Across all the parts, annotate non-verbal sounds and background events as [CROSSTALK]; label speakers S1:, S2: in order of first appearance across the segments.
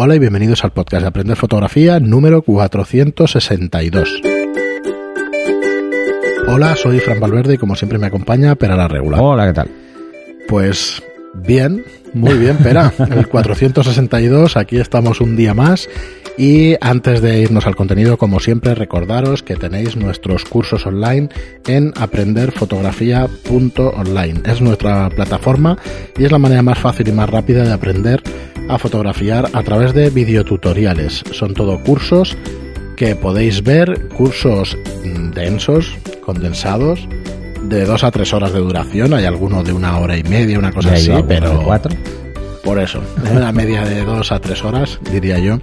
S1: Hola y bienvenidos al podcast de Aprender Fotografía número 462. Hola, soy Fran Valverde y como siempre me acompaña Pera la Regular.
S2: Hola, ¿qué tal?
S1: Pues bien, muy bien, Pera. [LAUGHS] El 462, aquí estamos un día más. Y antes de irnos al contenido, como siempre, recordaros que tenéis nuestros cursos online en aprenderfotografía.online. Es nuestra plataforma y es la manera más fácil y más rápida de aprender a fotografiar a través de videotutoriales. Son todo cursos que podéis ver, cursos densos, condensados, de dos a tres horas de duración. Hay alguno de una hora y media, una cosa así, pero.
S2: cuatro?
S1: Por eso, una media de dos a tres horas, diría yo.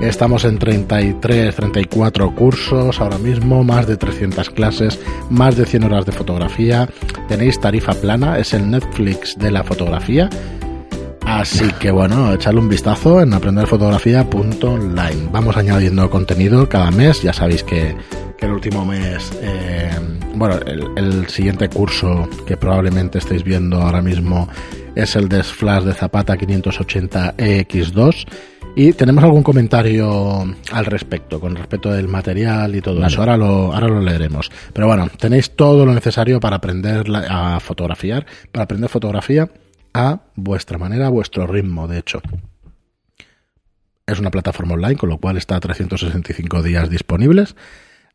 S1: Estamos en 33, 34 cursos ahora mismo, más de 300 clases, más de 100 horas de fotografía. Tenéis tarifa plana, es el Netflix de la fotografía. Así que bueno, echarle un vistazo en aprenderfotografía.online. Vamos añadiendo contenido cada mes, ya sabéis que, que el último mes, eh, bueno, el, el, siguiente curso que probablemente estéis viendo ahora mismo es el de Flash de Zapata 580 EX2. Y tenemos algún comentario al respecto, con respecto del material y todo vale. eso. Ahora lo, ahora lo leeremos. Pero bueno, tenéis todo lo necesario para aprender a fotografiar, para aprender fotografía a vuestra manera, a vuestro ritmo, de hecho. Es una plataforma online, con lo cual está 365 días disponibles.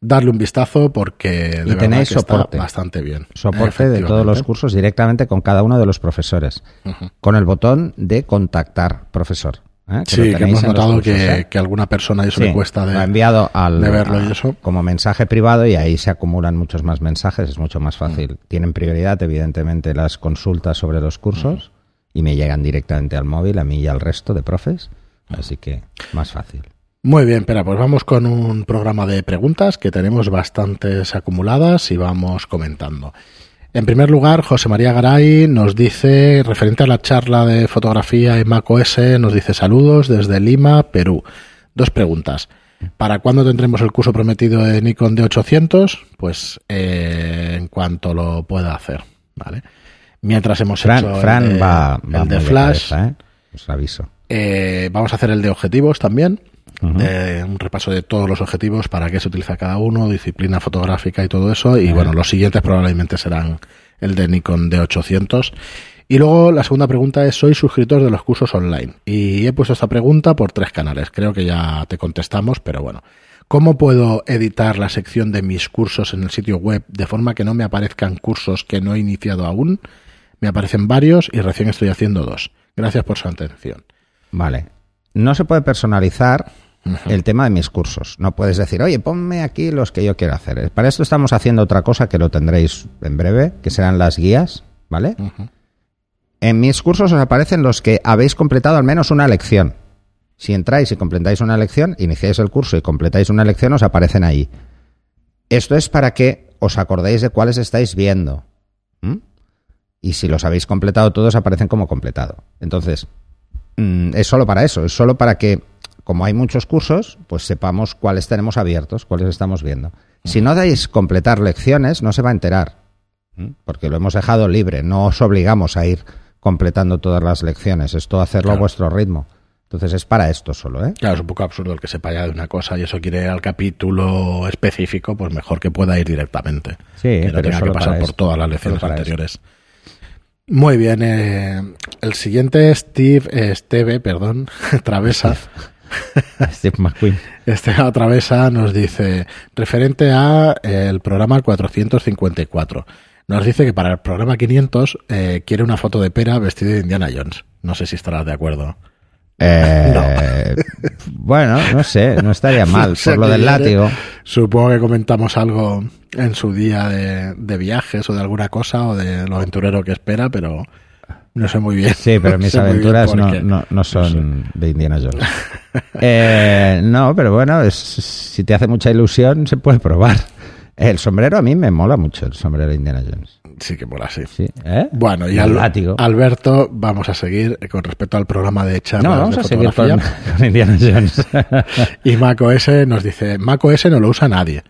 S1: Darle un vistazo porque de
S2: y tenéis
S1: que
S2: soporte.
S1: está bastante bien.
S2: Soporte de todos los cursos directamente con cada uno de los profesores. Uh -huh. Con el botón de contactar profesor. ¿eh?
S1: Que sí, que hemos notado cursos, que, ¿eh? que, alguna persona eso
S2: sí,
S1: le cuesta de,
S2: lo ha enviado al,
S1: de verlo y eso.
S2: como mensaje privado y ahí se acumulan muchos más mensajes, es mucho más fácil. Tienen prioridad, evidentemente, las consultas sobre los cursos y me llegan directamente al móvil, a mí y al resto de profes, así que más fácil.
S1: Muy bien, espera, pues vamos con un programa de preguntas que tenemos bastantes acumuladas y vamos comentando. En primer lugar, José María Garay nos dice, referente a la charla de fotografía en macOS, nos dice saludos desde Lima, Perú. Dos preguntas. ¿Para cuándo tendremos el curso prometido de Nikon D800? Pues eh, en cuanto lo pueda hacer, ¿vale? Mientras hemos
S2: Fran,
S1: hecho
S2: Fran
S1: el
S2: va, va
S1: el de Flash,
S2: cabeza, ¿eh? os aviso.
S1: Eh, vamos a hacer el de objetivos también. Uh -huh. eh, un repaso de todos los objetivos, para qué se utiliza cada uno, disciplina fotográfica y todo eso. Y uh -huh. bueno, los siguientes probablemente serán el de Nikon D800. Y luego la segunda pregunta es, soy suscriptor de los cursos online. Y he puesto esta pregunta por tres canales. Creo que ya te contestamos, pero bueno. ¿Cómo puedo editar la sección de mis cursos en el sitio web de forma que no me aparezcan cursos que no he iniciado aún? Me aparecen varios y recién estoy haciendo dos. Gracias por su atención.
S2: Vale. No se puede personalizar uh -huh. el tema de mis cursos. No puedes decir, oye, ponme aquí los que yo quiero hacer. Para esto estamos haciendo otra cosa que lo tendréis en breve, que serán las guías, ¿vale? Uh -huh. En mis cursos os aparecen los que habéis completado al menos una lección. Si entráis y completáis una lección, iniciáis el curso y completáis una lección, os aparecen ahí. Esto es para que os acordéis de cuáles estáis viendo. ¿Mm? Y si los habéis completado todos, aparecen como completado. Entonces, mm, es solo para eso, es solo para que, como hay muchos cursos, pues sepamos cuáles tenemos abiertos, cuáles estamos viendo. Si no dais completar lecciones, no se va a enterar, porque lo hemos dejado libre, no os obligamos a ir completando todas las lecciones, esto hacerlo claro. a vuestro ritmo. Entonces es para esto solo, ¿eh?
S1: Claro, es un poco absurdo el que sepa ya de una cosa y eso quiere ir al capítulo específico, pues mejor que pueda ir directamente.
S2: Sí,
S1: que no
S2: pero
S1: tenga que pasar por
S2: esto,
S1: todas las lecciones anteriores. Esto. Muy bien, eh, el siguiente Steve, eh, Steve, perdón, [LAUGHS] Travesa. [LAUGHS]
S2: Steve McQueen.
S1: Este [LAUGHS] Travesa nos dice, referente a eh, el programa 454, nos dice que para el programa 500 eh, quiere una foto de pera vestido de Indiana Jones. No sé si estarás de acuerdo.
S2: Eh, [LAUGHS] no. Bueno, no sé, no estaría mal. o sea, por lo del látigo.
S1: Supongo que comentamos algo en su día de, de, viajes o de alguna cosa o de lo aventurero que espera, pero no sé muy bien.
S2: Sí, pero mis aventuras no, no, no, son no sé. de Indiana Jones. [LAUGHS] eh, no, pero bueno, es, si te hace mucha ilusión, se puede probar. El sombrero a mí me mola mucho, el sombrero de Indiana Jones.
S1: Sí que mola, sí.
S2: sí ¿eh?
S1: Bueno, y al. Alberto, vamos a seguir con respecto al programa de charlas
S2: No, vamos
S1: de
S2: a seguir con, [LAUGHS] con Indiana Jones. [LAUGHS]
S1: y macOS nos dice, macOS no lo usa nadie.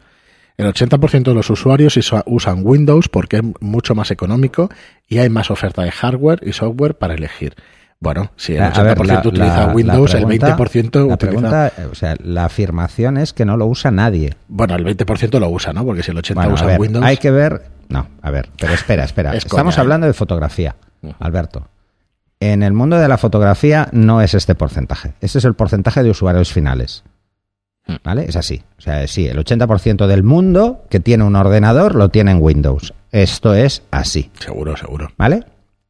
S1: El 80% de los usuarios usan Windows porque es mucho más económico y hay más oferta de hardware y software para elegir. Bueno, si el
S2: A
S1: 80%
S2: ver, la-
S1: utiliza
S2: la-
S1: Windows,
S2: la pregunta-
S1: el 20%
S2: la
S1: utiliza...
S2: pregunta, o sea, la afirmación es que no lo usa nadie.
S1: Bueno, el 20% lo usa, ¿no? Porque si el 80%
S2: Bueno, a
S1: usa
S2: ver,
S1: Windows...
S2: hay que ver. No, a ver, pero espera, espera. [LAUGHS]
S1: Es
S2: Estamos
S1: coña, ¿eh?
S2: hablando de fotografía. Alberto. En el mundo de la fotografía no es este porcentaje. Este es el porcentaje de usuarios finales.
S1: Mm.
S2: ¿Vale? Es así. O sea, sí, el 80% del mundo que tiene un ordenador lo tiene en Windows. Esto es así.
S1: Seguro, seguro.
S2: ¿Vale?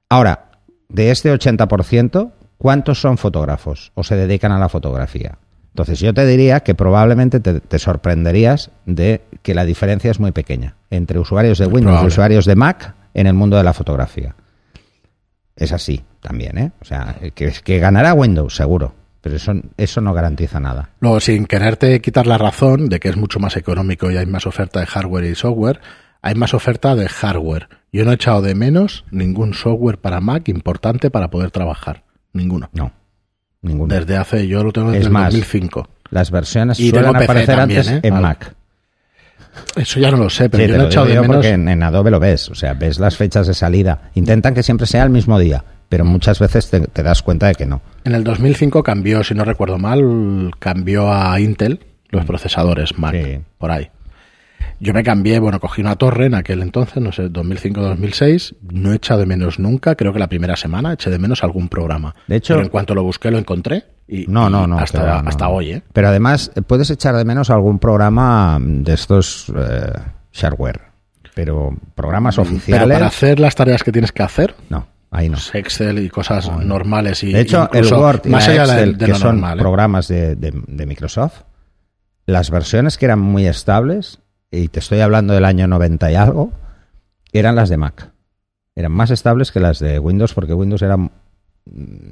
S2: Ahora, de este 80%, ¿cuántos son fotógrafos o se dedican a la fotografía? Entonces yo te diría que probablemente te, te sorprenderías de que la diferencia es muy pequeña entre usuarios de Windows y usuarios de Mac en el mundo de la fotografía. Es así también, ¿eh? O sea, que, que ganará Windows, seguro, pero eso, eso no garantiza nada.
S1: Luego, sin quererte quitar la razón de que es mucho más económico y hay más oferta de hardware y software, hay más oferta de hardware. Yo no he echado de menos ningún software para Mac importante para poder trabajar. Ninguno.
S2: No, ninguno.
S1: Desde hace, yo lo tengo desde
S2: Es
S1: el
S2: más,
S1: 2005.
S2: Las versiones
S1: Y
S2: suelen aparecer
S1: también,
S2: antes
S1: ¿eh?
S2: en
S1: Vale.
S2: Mac.
S1: Eso ya no lo sé, pero
S2: Sí,
S1: yo no he echado de menos.
S2: porque en, en Adobe lo ves, o sea, ves las fechas de salida. Intentan que siempre sea el mismo día, pero muchas veces te, te das cuenta de que no.
S1: En el 2005 cambió, si no recuerdo mal, cambió a Intel los procesadores Mac,
S2: Mm. Sí.
S1: por ahí. Yo me cambié, bueno, cogí una torre en aquel entonces, no sé, 2005-2006. No he echado de menos nunca, creo que la primera semana eché de menos algún programa.
S2: De hecho-
S1: Pero en cuanto lo busqué, lo encontré. Y,
S2: No, no, no.
S1: Hasta,
S2: no,
S1: hoy, ¿eh?
S2: Pero además eh, puedes echar de menos algún programa de estos eh, shareware, pero programas
S1: Pero
S2: oficiales.
S1: para hacer las tareas que tienes que hacer,
S2: No, ahí no.
S1: pues Excel y cosas normales y
S2: De hecho, el Word y
S1: más
S2: la
S1: allá de-
S2: Excel,
S1: de
S2: que son
S1: normal, ¿eh?
S2: programas de, de- de Microsoft, las versiones que eran muy estables, y te estoy hablando del año 90 y algo, eran las de Mac. Eran más estables que las de Windows porque Windows era, mm,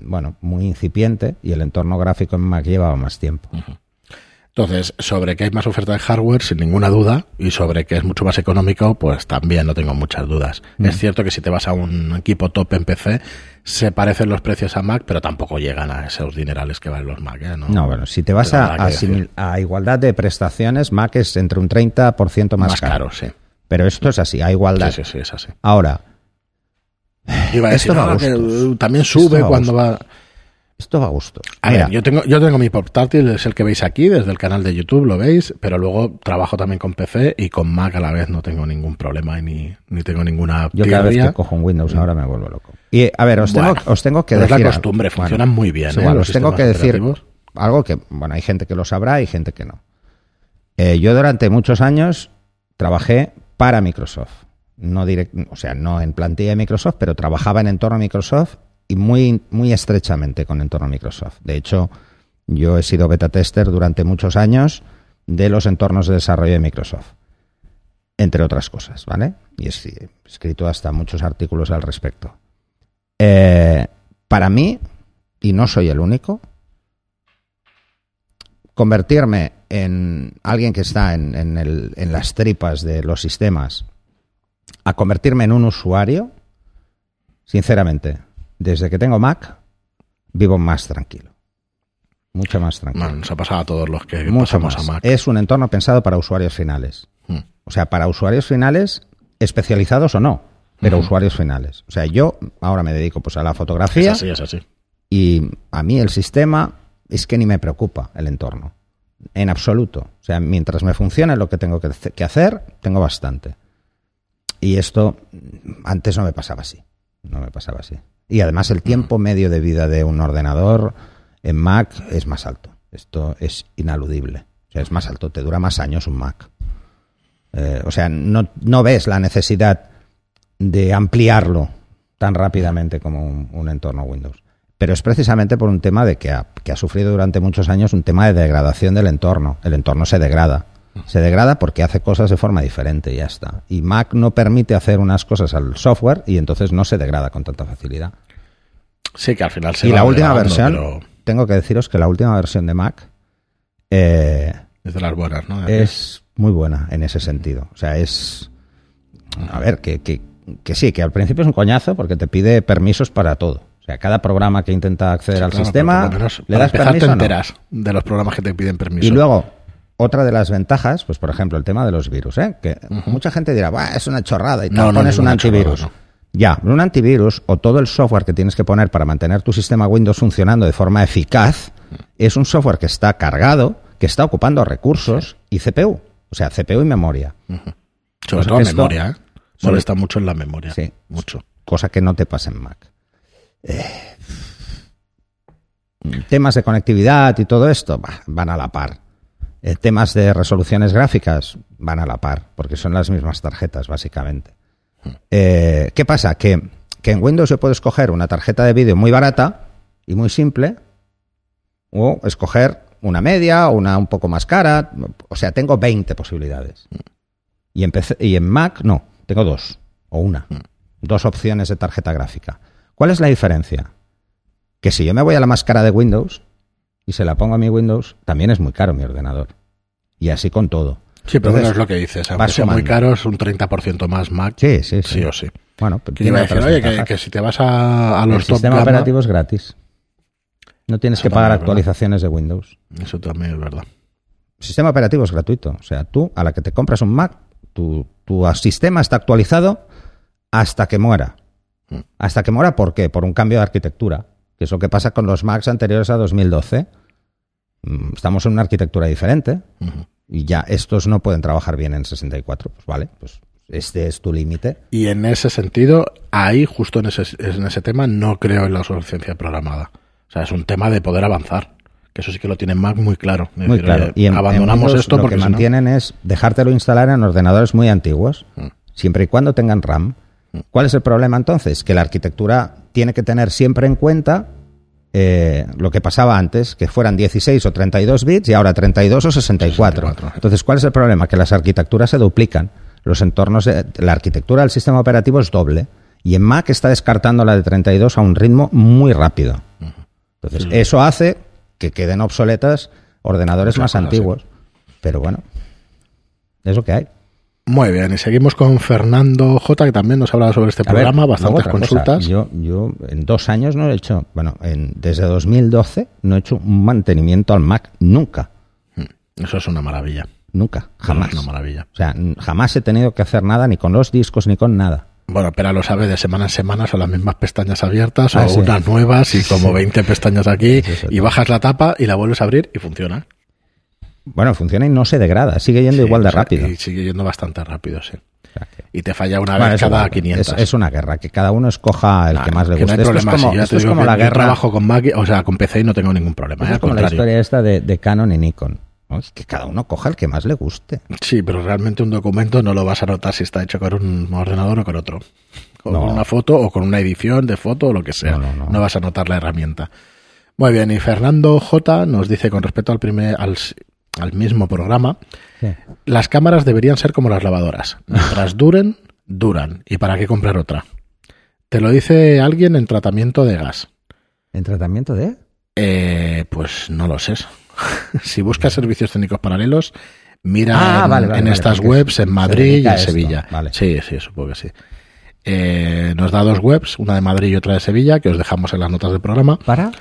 S2: bueno, muy incipiente y el entorno gráfico en Mac llevaba más tiempo.
S1: Entonces, sobre que hay más oferta de hardware, sin ninguna duda, y sobre que es mucho más económico, pues también no tengo muchas dudas.
S2: Mm.
S1: Es cierto que si te vas a un equipo top en PC, se parecen los precios a Mac, pero tampoco llegan a esos dinerales que valen los Mac. ¿eh? No,
S2: No, bueno, si te vas a, a igualdad de prestaciones, Mac es entre un 30% más,
S1: más
S2: caro.
S1: caro, sí.
S2: Pero esto es así, a igualdad.
S1: Sí, sí, sí, es así.
S2: Ahora,
S1: Iba a
S2: Esto
S1: decir
S2: a
S1: ah, que también
S2: Esto
S1: sube
S2: va a
S1: cuando va...
S2: esto va a gusto.
S1: A ver, yo tengo, yo tengo mi portátil, es el que veis aquí, desde el canal de YouTube, lo veis, pero luego trabajo también con PC y con Mac a la vez no tengo ningún problema y ni, ni tengo ninguna
S2: Yo cada vez que cojo un Windows ahora me vuelvo loco. Y a ver, os tengo,
S1: Bueno,
S2: os tengo que
S1: pero es la
S2: decir.
S1: costumbre, funcionan muy bien,
S2: es
S1: ¿eh?
S2: os tengo que decir algo que, bueno, hay gente que lo sabrá y gente que no. Eh, yo durante muchos años trabajé para Microsoft. No direct- o sea, no en plantilla de Microsoft, pero trabajaba en entorno Microsoft y muy, muy estrechamente con entorno Microsoft. De hecho, yo he sido beta tester durante muchos años de los entornos de desarrollo de Microsoft entre otras cosas, ¿vale? Y he escrito hasta muchos artículos al respecto. Eh, para mí, y no soy el único, convertirme en alguien que está en, en el- en las tripas de los sistemas, a convertirme en un usuario, sinceramente, desde que tengo Mac, vivo más tranquilo. Mucho más tranquilo.
S1: Bueno, nos ha pasado a todos los que
S2: Mucho
S1: pasamos
S2: más.
S1: a Mac.
S2: Es un entorno pensado para usuarios finales.
S1: Mm.
S2: O sea, para usuarios finales, especializados o no, pero
S1: Ujú.
S2: usuarios finales. O sea, yo ahora me dedico pues a la
S1: Es
S2: fotografía
S1: así, es así.
S2: y a mí el sistema es que ni me preocupa el entorno. En absoluto. O sea, mientras me funcione lo que tengo que hace- que hacer, tengo bastante. Y esto antes no me pasaba así. No me pasaba así. Y además el tiempo medio de vida de un ordenador en Mac es más alto. Esto es inaludible. O sea, es más alto, te dura más años un Mac. Eh, o sea, no, no ves la necesidad de ampliarlo tan rápidamente como un, un entorno Windows. Pero es precisamente por un tema de que ha, que ha sufrido durante muchos años un tema de degradación del entorno. El entorno se degrada. Se degrada porque hace cosas de forma diferente y ya está. Y Mac no permite hacer unas cosas al software y entonces no se degrada con tanta facilidad.
S1: Sí, que al final se
S2: y
S1: va
S2: la última versión,
S1: pero
S2: tengo que deciros que la última versión de Mac eh,
S1: es de las buenas, ¿no?
S2: es muy buena en ese sentido. O sea, es. A ver, que, que, que sí, que al principio es un coñazo porque te pide permisos para todo. O sea, cada programa que intenta acceder al
S1: Claro,
S2: sistema, le das permiso.
S1: te
S2: no?
S1: enteras de los programas que te piden permiso.
S2: Y luego, otra de las ventajas, pues por ejemplo, el tema de los virus, ¿eh? que mucha gente dirá, "Buah, es una chorrada y tal,
S1: No, no,
S2: pones un
S1: ninguna
S2: antivirus.
S1: chorrada,
S2: Ya, un antivirus o todo el software que tienes que poner para mantener tu sistema Windows funcionando de forma eficaz es un software que está cargado, que está ocupando recursos y CPU. O sea, CPU y memoria.
S1: Sobre
S2: Pues
S1: todo
S2: esto-
S1: memoria, ¿eh?
S2: sobre-
S1: Molesta mucho en la memoria.
S2: Sí.
S1: Mucho.
S2: cosa que no te pasa en Mac. Eh, temas de conectividad y todo esto bah, van a la par. Eh, temas de resoluciones gráficas van a la par, porque son las mismas tarjetas, básicamente. Eh, ¿Qué pasa? Que, que en Windows yo puedo escoger una tarjeta de vídeo muy barata y muy simple, o escoger una media una un poco más cara. O sea, tengo 20 posibilidades. Y en, PC y en Mac no, tengo dos o una. Dos opciones de tarjeta gráfica. ¿Cuál es la diferencia? Que si yo me voy a la más cara de Windows y se la pongo a mi Windows, también es muy caro mi ordenador. Y así con todo.
S1: Sí, pero
S2: Entonces,
S1: bueno, es lo que dices. Aunque sea muy caro, es un 30% más Mac.
S2: Sí, sí, sí.
S1: Sí o sí.
S2: Bueno, pero
S1: iba a decir, oye, que, que si te vas a, a
S2: el
S1: los top
S2: sistema
S1: gama,
S2: operativo es gratis. No tienes que pagar actualizaciones de Windows.
S1: Eso también es verdad.
S2: El sistema operativo es gratuito. O sea, tú, a la que te compras un Mac, tu, tu sistema está actualizado hasta que muera.
S1: Mm.
S2: Hasta que muera, ¿por qué? Por un cambio de arquitectura, que es lo que pasa con los Macs anteriores a 2012. Mm, Estamos en una arquitectura diferente y ya estos no pueden trabajar bien en 64. Pues vale, pues este es tu límite.
S1: Y en ese sentido, ahí, justo en ese, en ese tema, no creo en la obsolescencia programada. O sea, es un tema de poder avanzar. Que eso sí que lo tienen Mac muy claro. Es
S2: Muy
S1: decir,
S2: claro.
S1: oye,
S2: Y en,
S1: abandonamos esto
S2: lo
S1: porque
S2: que
S1: no-
S2: mantienen es dejártelo instalar en ordenadores muy antiguos,
S1: Mm.
S2: siempre y cuando tengan RAM. ¿Cuál es el problema entonces? Que la arquitectura tiene que tener siempre en cuenta eh, lo que pasaba antes, que fueran 16 o 32 bits y ahora 32 o 64.
S1: 64.
S2: Entonces, ¿cuál es el problema? Que las arquitecturas se duplican. Los entornos, de- la arquitectura del sistema operativo es doble. Y en Mac está descartando la de 32 a un ritmo muy rápido. Entonces,
S1: Sí.
S2: eso hace que queden obsoletas ordenadores más antiguos. Pero bueno, es lo que hay.
S1: Muy bien, y seguimos con Fernando J, que también nos ha hablado sobre este
S2: A
S1: programa, bastantes
S2: cosa.
S1: consultas.
S2: Yo, yo en dos años no he hecho, bueno, en, desde 2012 no he hecho un mantenimiento al Mac nunca,
S1: Eso es una maravilla.
S2: nunca, jamás.
S1: Es una maravilla.
S2: O sea, jamás he tenido que hacer nada ni con los discos ni con nada.
S1: Bueno, pero lo sabe, de semana en semana son las mismas pestañas abiertas
S2: Ah,
S1: o
S2: sí.
S1: unas nuevas y como 20 pestañas aquí
S2: Sí, sí,
S1: y bajas la tapa y la vuelves a abrir y funciona.
S2: Bueno, funciona y no se degrada, sigue yendo
S1: Sí,
S2: igual de
S1: o sea,
S2: rápido.
S1: Y sigue yendo bastante rápido, sí.
S2: O sea que-
S1: Y te falla una
S2: Bueno,
S1: vez cada
S2: igual,
S1: 500.
S2: Es, es una guerra, que cada uno escoja el
S1: Nah,
S2: que más le
S1: no
S2: guste.
S1: hay
S2: esto es como,
S1: si
S2: esto es como la
S1: yo
S2: guerra.
S1: trabajo con Mac, o sea, con PC y no tengo ningún problema.
S2: esto
S1: ¿eh?
S2: es
S1: Al
S2: como la historia esta de, de Canon y Nikon. ¿no? Es que cada uno coja el que más le guste.
S1: Sí, pero realmente un documento no lo vas a notar si está hecho con un ordenador o con otro. Con
S2: No.
S1: una foto o con una edición de foto o lo que sea.
S2: No, no, no.
S1: vas a notar la herramienta. Muy bien, y Fernando J nos dice con respecto al primer al, al mismo programa,
S2: Sí.
S1: las cámaras deberían ser como las lavadoras. Mientras [LAUGHS] duren, duran. ¿Y para qué comprar otra? Te lo dice alguien en tratamiento de gas.
S2: ¿En tratamiento de?
S1: Eh, pues no lo sé. [LAUGHS] si buscas servicios técnicos paralelos, mira
S2: Ah,
S1: en,
S2: vale, vale,
S1: en
S2: vale,
S1: estas webs en Madrid y en
S2: esto,
S1: Sevilla. Sí, sí, supongo que sí. Eh, nos da dos webs, una de Madrid y otra de Sevilla, que os dejamos en las notas del programa,
S2: ¿Para?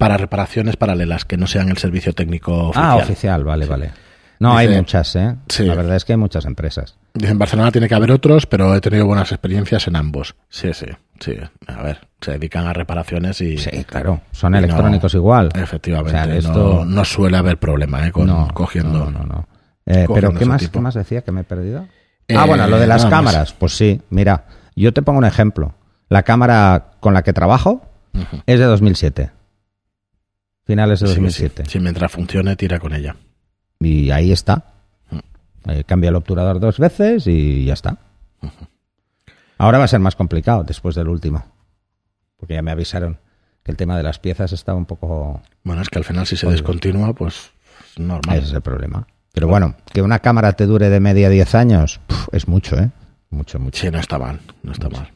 S1: Para reparaciones paralelas que no sean el servicio técnico oficial.
S2: Ah, oficial, vale, vale. No,
S1: Dice-
S2: hay muchas, ¿eh?
S1: Sí.
S2: La verdad es que hay muchas empresas.
S1: Dice, en Barcelona tiene que haber otros, pero he tenido buenas experiencias en ambos. Sí, sí, sí. A ver, se dedican a reparaciones y...
S2: Sí, claro. Son
S1: no-
S2: electrónicos igual.
S1: Efectivamente,
S2: O sea, esto-
S1: no, suele haber problema ¿eh? con
S2: no,
S1: cogiendo...
S2: No, no, no. Eh, pero ¿qué más,
S1: tipo.
S2: ¿qué más decía que me he perdido?
S1: Eh,
S2: ah, bueno, lo de las
S1: más.
S2: cámaras. Pues sí, mira, yo te pongo un ejemplo. La cámara con la que trabajo
S1: Ujú.
S2: es de 2007. Finales de
S1: Sí, sí.
S2: 2007.
S1: Sí, mientras funcione, tira con ella.
S2: Y ahí está.
S1: Mm.
S2: Eh, cambia el obturador dos veces y ya está. Ahora va a ser más complicado después del último. Porque ya me avisaron que el tema de las piezas estaba un poco...
S1: Bueno, es que al final si se descontinúa, pues es normal.
S2: Ese es el problema. Pero bueno, que una cámara te dure de media 10 años puf, es mucho, ¿eh? Mucho, mucho.
S1: Sí, no está mal, no está mal.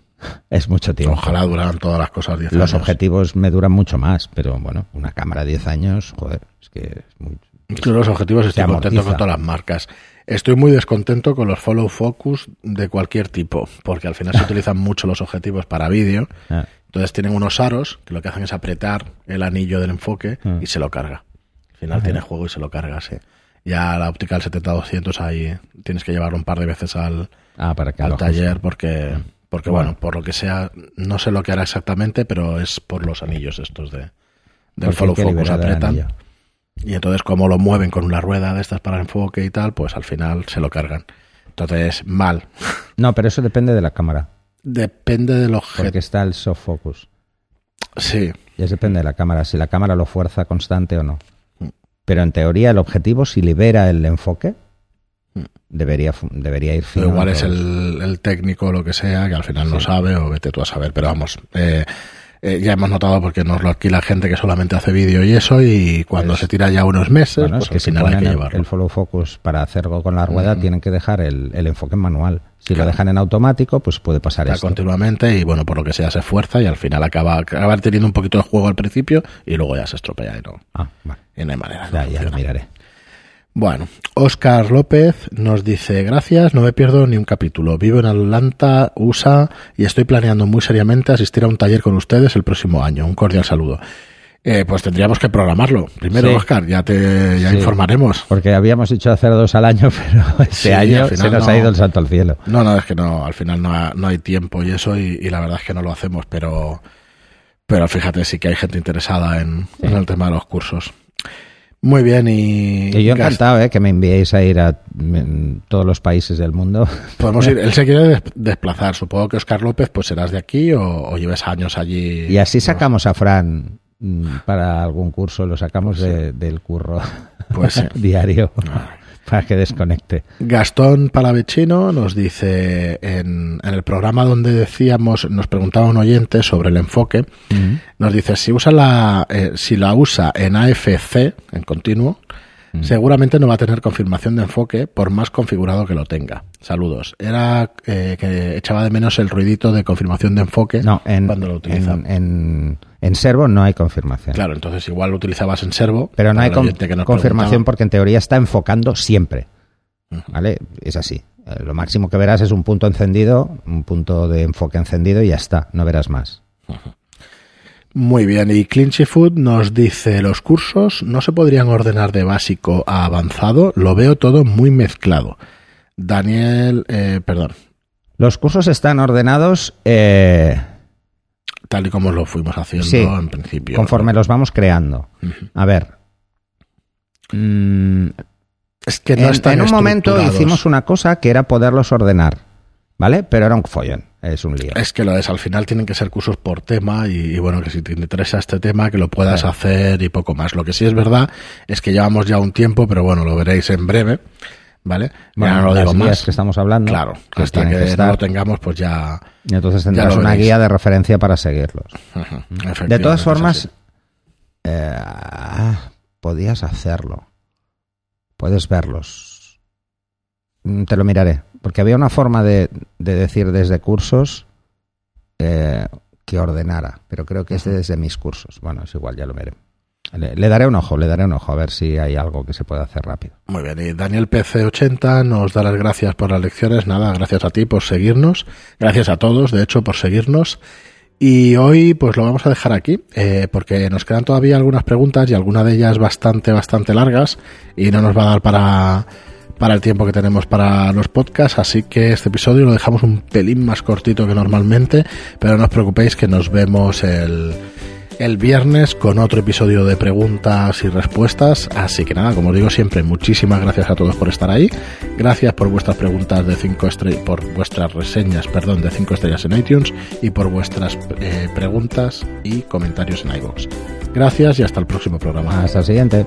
S2: Es mucho tiempo.
S1: Ojalá duraran todas las cosas 10
S2: Los
S1: años.
S2: objetivos me duran mucho más, pero bueno, una cámara 10 años, joder, es que es muy...
S1: Yo los objetivos estoy contento con todas las marcas. Estoy muy descontento con los follow focus de cualquier tipo, porque al final se [LAUGHS] utilizan mucho los objetivos para vídeo.
S2: Ah,
S1: Entonces tienen unos aros que lo que hacen es apretar el anillo del enfoque
S2: Mm.
S1: y se lo carga. Al final tiene juego y se lo carga, sí. Ya la óptica del 70-200 ahí tienes que llevarlo un par de veces al,
S2: ah, para que
S1: al taller porque, Porque bueno, por lo que sea, no sé lo que hará exactamente, pero es por los anillos estos de, del
S2: Porque
S1: follow focus apretan. Y entonces como lo mueven con una rueda de estas para enfoque y tal, pues al final se lo cargan. Entonces, mal. [LAUGHS]
S2: No, pero eso depende de la cámara,
S1: Depende del
S2: porque
S1: objeto.
S2: está el soft focus.
S1: Sí,
S2: Y eso depende de la cámara, si la cámara lo fuerza constante o no.
S1: Mm.
S2: Pero en teoría el objetivo, si libera el enfoque. Debería, debería ir
S1: pero igual es el, el técnico o lo que sea, que al final no sabe o vete tú a saber. Pero vamos, eh, eh, ya hemos notado porque nos lo alquila gente que solamente hace vídeo y eso y cuando
S2: Pues-
S1: se tira ya unos meses,
S2: Bueno,
S1: pues
S2: es que
S1: al
S2: si
S1: final hay que llevarlo.
S2: el follow focus para hacerlo con la rueda, tienen que dejar el, el enfoque en manual. Si
S1: Claro.
S2: lo dejan en automático, pues puede pasar
S1: Está
S2: esto.
S1: continuamente y bueno, por lo que sea se esfuerza y al final acaba acabar teniendo un poquito de juego al principio y luego ya se estropea y no,
S2: Ah, vale.
S1: y no hay manera.
S2: Ya,
S1: no
S2: ya lo miraré.
S1: Bueno, Oscar López nos dice, gracias, no me pierdo ni un capítulo. Vivo en Atlanta, USA, y estoy planeando muy seriamente asistir a un taller con ustedes el próximo año. Un cordial saludo. Eh, pues tendríamos que programarlo. Primero,
S2: Sí.
S1: Oscar, ya te ya
S2: Sí.
S1: informaremos.
S2: Porque habíamos dicho hacer dos al año, [LAUGHS] pero este
S1: Sí,
S2: año se nos
S1: no.
S2: ha ido el salto al cielo.
S1: No, no, es que no, al final no, ha- no hay tiempo y eso, y, y la verdad es que no lo hacemos, pero, pero fíjate, sí que hay gente interesada en, en el tema de los cursos. Muy bien, y...
S2: Y yo encantado, ¿eh? Que me enviéis a ir a todos los países del mundo. [LAUGHS]
S1: Podemos ir, él se quiere des- desplazar, supongo que Oscar López, pues serás de aquí o, o lleves años allí.
S2: Y así sacamos a Fran mm, para algún curso, lo sacamos de- del curro
S1: Pues sí. [LAUGHS]
S2: diario para que desconecte.
S1: Gastón Palavecino nos dice en, en el programa donde decíamos, nos preguntaba un oyente sobre el enfoque, nos dice si usa la, eh, si la usa en AFC, en continuo, seguramente no va a tener confirmación de enfoque por más configurado que lo tenga. Saludos. Era eh, que echaba de menos el ruidito de confirmación de enfoque
S2: No, en,
S1: cuando lo utiliza.
S2: en, en, en servo no hay confirmación.
S1: Claro, entonces igual lo utilizabas en servo.
S2: Pero no hay con- confirmación porque en teoría está enfocando siempre. ¿Vale? Es así. Eh, Lo máximo que verás es un punto encendido, un punto de enfoque encendido y ya está. No verás más.
S1: Muy bien, y Clinchy Food nos dice, los cursos no se podrían ordenar de básico a avanzado, lo veo todo muy mezclado. Daniel, eh, perdón,
S2: Los cursos están ordenados eh,
S1: tal y como lo fuimos haciendo
S2: Sí,
S1: en principio.
S2: conforme los vamos creando. A ver. mm,
S1: Es que no
S2: en,
S1: están
S2: en un momento hicimos una cosa que era poderlos ordenar. ¿Vale? Pero era un follón. Es un lío.
S1: Es que lo es, al final tienen que ser cursos por tema y, y bueno, que si te interesa este tema, que lo puedas
S2: Claro.
S1: hacer y poco más. Lo que sí es verdad es que llevamos ya un tiempo, pero bueno, lo veréis en breve, ¿vale?
S2: Bueno,
S1: ya no lo digo más.
S2: que estamos hablando.
S1: Claro,
S2: que
S1: hasta que, no lo tengamos, pues ya...
S2: Y entonces tendrás una guía de referencia para seguirlos. De todas formas, eh, podías hacerlo. Puedes verlos. Mm, Te lo miraré. Porque había una forma de, de decir desde cursos eh, que ordenara. Pero creo que es desde mis cursos. Bueno, es igual, ya lo veré. Le, le daré un ojo, le daré un ojo a ver si hay algo que se pueda hacer rápido.
S1: Muy bien, y Daniel PC80 nos da las gracias por las lecciones. Nada, gracias a ti por seguirnos. Gracias a todos, de hecho, por seguirnos. Y hoy, pues lo vamos a dejar aquí, eh, porque nos quedan todavía algunas preguntas y algunas de ellas bastante, bastante largas y no nos va a dar para, para el tiempo que tenemos para los podcasts. Así que este episodio lo dejamos un pelín más cortito que normalmente, pero no os preocupéis que nos vemos el el viernes con otro episodio de preguntas y respuestas. Así que nada, como os digo siempre, muchísimas gracias a todos por estar ahí. Gracias por vuestras preguntas de 5 estrellas, por vuestras reseñas, perdón, de 5 estrellas en iTunes y por vuestras eh, preguntas y comentarios en iVoox. Gracias y hasta el próximo programa.
S2: Hasta el siguiente.